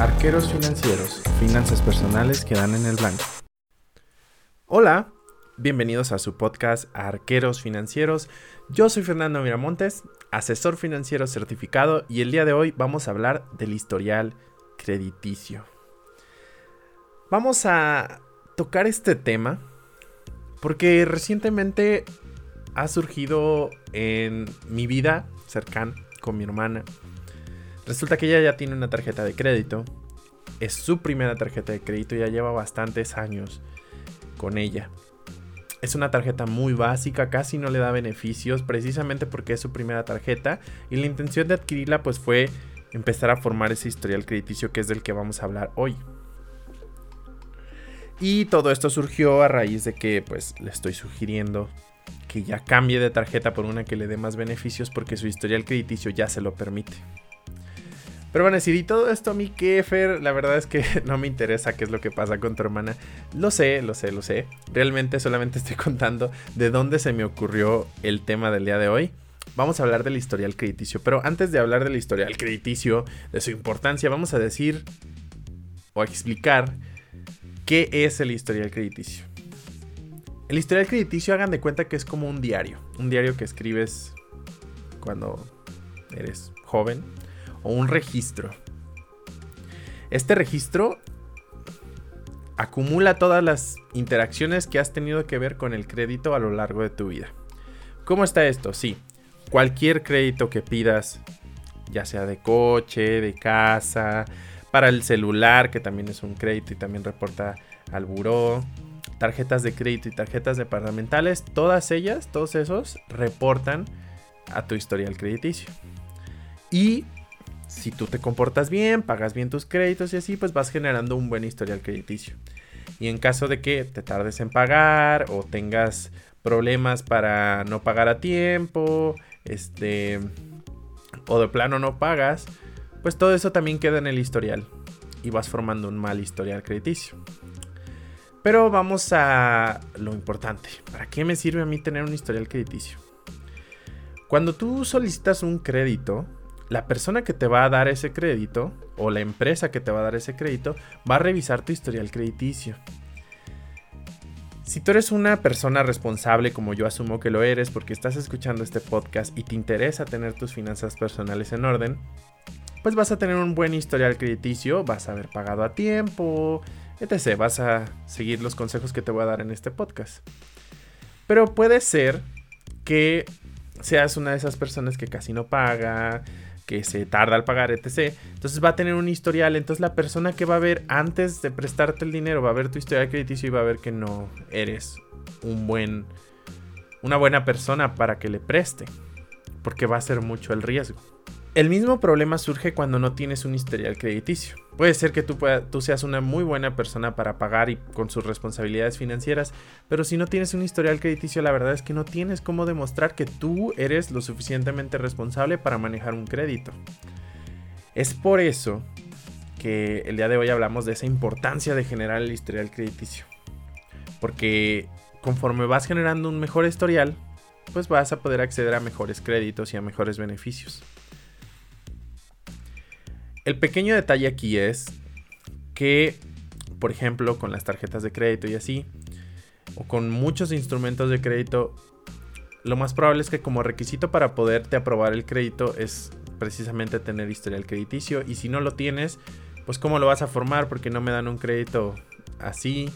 Arqueros financieros, finanzas personales que dan en el blanco. Hola, bienvenidos a su podcast Arqueros financieros. Yo soy Fernando Miramontes, asesor financiero certificado y el día de hoy vamos a hablar del historial crediticio. Vamos a tocar este tema porque recientemente ha surgido en mi vida cercana con mi hermana Resulta que ella ya tiene una tarjeta de crédito. Es su primera tarjeta de crédito, ya lleva bastantes años con ella. Es una tarjeta muy básica, casi no le da beneficios, precisamente porque es su primera tarjeta. Y la intención de adquirirla pues fue empezar a formar ese historial crediticio que es del que vamos a hablar hoy. Y todo esto surgió a raíz de que pues le estoy sugiriendo que ya cambie de tarjeta por una que le dé más beneficios porque su historial crediticio ya se lo permite. Pero van a decir, ¿y todo esto a mí qué, Fer? La verdad es que no me interesa qué es lo que pasa con tu hermana. Lo sé, lo sé, lo sé. Realmente solamente estoy contando de dónde se me ocurrió el tema del día de hoy. Vamos a hablar del historial crediticio. Pero antes de hablar del historial crediticio, de su importancia, vamos a decir o a explicar qué es el historial crediticio. El historial crediticio hagan de cuenta que es como un diario. Un diario que escribes cuando eres joven o un registro. Este registro acumula todas las interacciones que has tenido que ver con el crédito a lo largo de tu vida. ¿Cómo está esto? Sí, cualquier crédito que pidas, ya sea de coche, de casa, para el celular, que también es un crédito y también reporta al buró, tarjetas de crédito y tarjetas departamentales, todas ellas, todos esos, reportan a tu historial crediticio. Y si tú te comportas bien, pagas bien tus créditos y así, pues vas generando un buen historial crediticio. Y en caso de que te tardes en pagar o tengas problemas para no pagar a tiempo, este, o de plano no pagas, pues todo eso también queda en el historial y vas formando un mal historial crediticio. Pero vamos a lo importante. ¿Para qué me sirve a mí tener un historial crediticio? Cuando tú solicitas un crédito, la persona que te va a dar ese crédito o la empresa que te va a dar ese crédito va a revisar tu historial crediticio. Si tú eres una persona responsable como yo asumo que lo eres porque estás escuchando este podcast y te interesa tener tus finanzas personales en orden, pues vas a tener un buen historial crediticio, vas a haber pagado a tiempo, etc. Vas a seguir los consejos que te voy a dar en este podcast. Pero puede ser que seas una de esas personas que casi no paga, que se tarda al pagar, etc. Entonces va a tener un historial. Entonces la persona que va a ver antes de prestarte el dinero va a ver tu historial crediticio y va a ver que no eres un buen, una buena persona para que le preste. Porque va a ser mucho el riesgo. El mismo problema surge cuando no tienes un historial crediticio. Puede ser que tú, seas una muy buena persona para pagar y con sus responsabilidades financieras, pero si no tienes un historial crediticio, la verdad es que no tienes cómo demostrar que tú eres lo suficientemente responsable para manejar un crédito. Es por eso que el día de hoy hablamos de esa importancia de generar el historial crediticio. Porque conforme vas generando un mejor historial, pues vas a poder acceder a mejores créditos y a mejores beneficios. El pequeño detalle aquí es que, por ejemplo, con las tarjetas de crédito y así, o con muchos instrumentos de crédito, lo más probable es que como requisito para poderte aprobar el crédito es precisamente tener historial crediticio. Y si no lo tienes, pues cómo lo vas a formar porque no me dan un crédito así.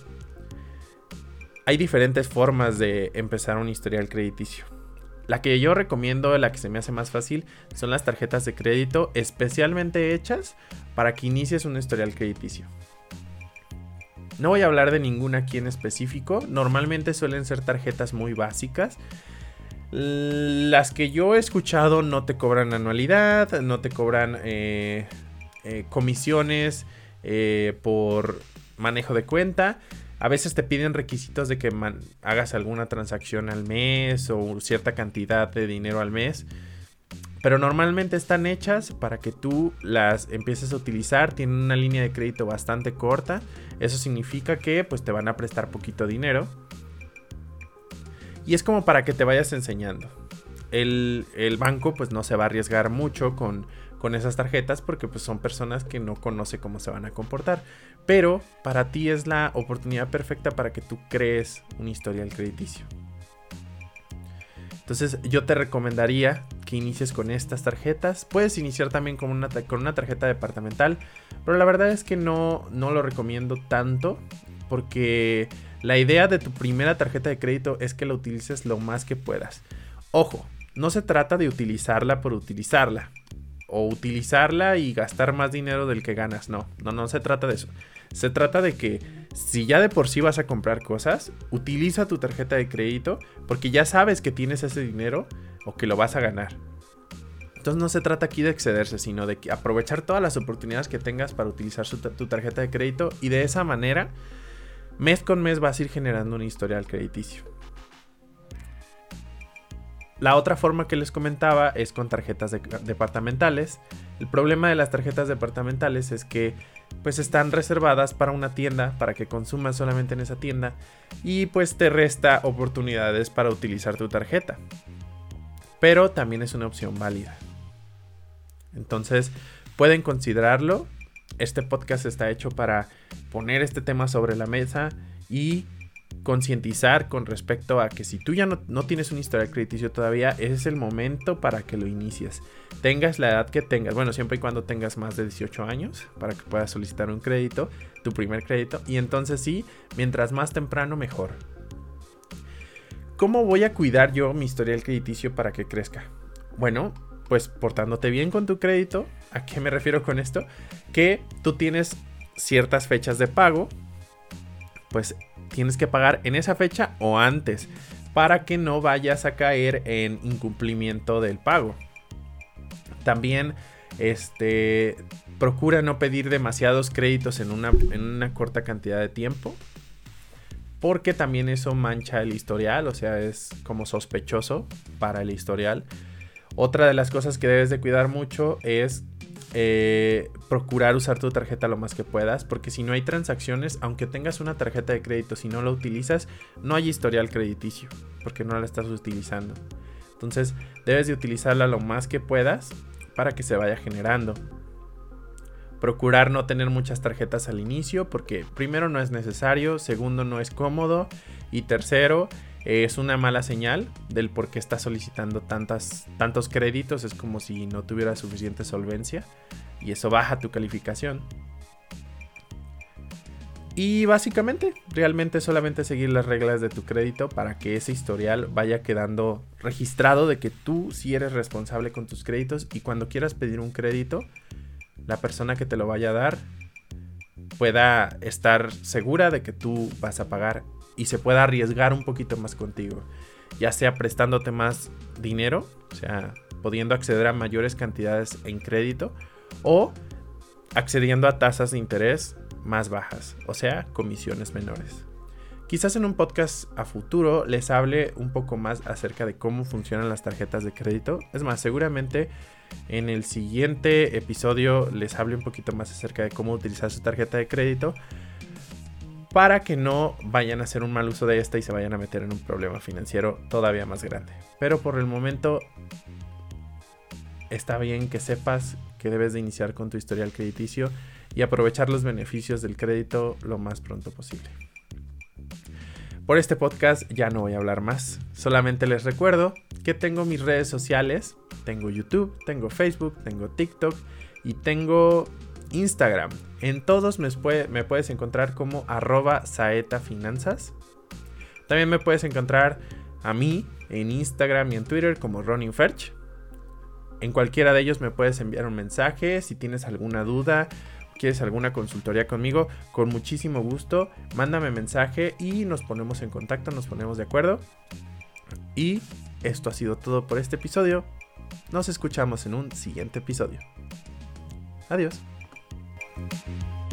Hay diferentes formas de empezar un historial crediticio. La que yo recomiendo, la que se me hace más fácil, son las tarjetas de crédito especialmente hechas para que inicies un historial crediticio. No voy a hablar de ninguna aquí en específico, normalmente suelen ser tarjetas muy básicas. Las que yo he escuchado no te cobran anualidad, no te cobran eh, eh, comisiones eh, por manejo de cuenta. A veces te piden requisitos de que hagas alguna transacción al mes o cierta cantidad de dinero al mes. Pero normalmente están hechas para que tú las empieces a utilizar. Tienen una línea de crédito bastante corta. Eso significa que pues te van a prestar poquito dinero. Y es como para que te vayas enseñando. El, banco pues no se va a arriesgar mucho con, con esas tarjetas porque pues son personas que no conoce cómo se van a comportar. Pero para ti es la oportunidad perfecta para que tú crees un historial crediticio. Entonces yo te recomendaría que inicies con estas tarjetas. Puedes iniciar también con una, con una tarjeta departamental, pero la verdad es que no, no lo recomiendo tanto porque la idea de tu primera tarjeta de crédito es que la utilices lo más que puedas. Ojo, no se trata de utilizarla por utilizarla o utilizarla y gastar más dinero del que ganas. No, no, no se trata de eso. Se trata de que si ya de por sí vas a comprar cosas, utiliza tu tarjeta de crédito porque ya sabes que tienes ese dinero o que lo vas a ganar. Entonces no se trata aquí de excederse, sino de aprovechar todas las oportunidades que tengas para utilizar tu tarjeta de crédito y de esa manera, mes con mes vas a ir generando un historial crediticio. La otra forma que les comentaba es con tarjetas departamentales. El problema de las tarjetas departamentales es que pues están reservadas para una tienda, para que consumas solamente en esa tienda y pues te resta oportunidades para utilizar tu tarjeta. Pero también es una opción válida. Entonces, pueden considerarlo. Este podcast está hecho para poner este tema sobre la mesa y concientizar con respecto a que si tú ya no, tienes un historial crediticio todavía, ese es el momento para que lo inicies. Tengas la edad que tengas, bueno, siempre y cuando tengas más de 18 años para que puedas solicitar un crédito, tu primer crédito, y entonces sí, mientras más temprano mejor. ¿Cómo voy a cuidar yo mi historial crediticio para que crezca? Bueno, pues portándote bien con tu crédito. ¿A qué me refiero con esto? Que tú tienes ciertas fechas de pago, pues tienes que pagar en esa fecha o antes para que no vayas a caer en incumplimiento del pago. También este procura no pedir demasiados créditos en una, en una corta cantidad de tiempo. Porque también eso mancha el historial, o sea, es como sospechoso para el historial. Otra de las cosas que debes de cuidar mucho es eh, procurar usar tu tarjeta lo más que puedas, porque si no hay transacciones, aunque tengas una tarjeta de crédito, si no la utilizas, no hay historial crediticio, porque no la estás utilizando. Entonces, debes de utilizarla lo más que puedas para que se vaya generando. Procurar no tener muchas tarjetas al inicio, porque primero no es necesario, segundo no es cómodo y tercero es una mala señal del por qué estás solicitando tantas, tantos créditos. Es como si no tuviera suficiente solvencia y eso baja tu calificación. Y básicamente, realmente solamente seguir las reglas de tu crédito para que ese historial vaya quedando registrado de que tú sí eres responsable con tus créditos y cuando quieras pedir un crédito, la persona que te lo vaya a dar pueda estar segura de que tú vas a pagar y se pueda arriesgar un poquito más contigo, ya sea prestándote más dinero, o sea, pudiendo acceder a mayores cantidades en crédito o accediendo a tasas de interés más bajas, o sea, comisiones menores. Quizás en un podcast a futuro les hable un poco más acerca de cómo funcionan las tarjetas de crédito. Es más, seguramente en el siguiente episodio les hable un poquito más acerca de cómo utilizar su tarjeta de crédito para que no vayan a hacer un mal uso de esta y se vayan a meter en un problema financiero todavía más grande. Pero por el momento está bien que sepas que debes de iniciar con tu historial crediticio y aprovechar los beneficios del crédito lo más pronto posible. Por este podcast ya no voy a hablar más, solamente les recuerdo que tengo mis redes sociales, tengo YouTube, tengo Facebook, tengo TikTok y tengo Instagram. En todos me, puedes encontrar como arroba saetafinanzas. También me puedes encontrar a mí en Instagram y en Twitter como Ronin Ferch. En cualquiera de ellos me puedes enviar un mensaje si tienes alguna duda, quieres alguna consultoría conmigo, con muchísimo gusto, mándame mensaje y nos ponemos en contacto, nos ponemos de acuerdo. Y esto ha sido todo por este episodio. Nos escuchamos en un siguiente episodio. Adiós. Thank you.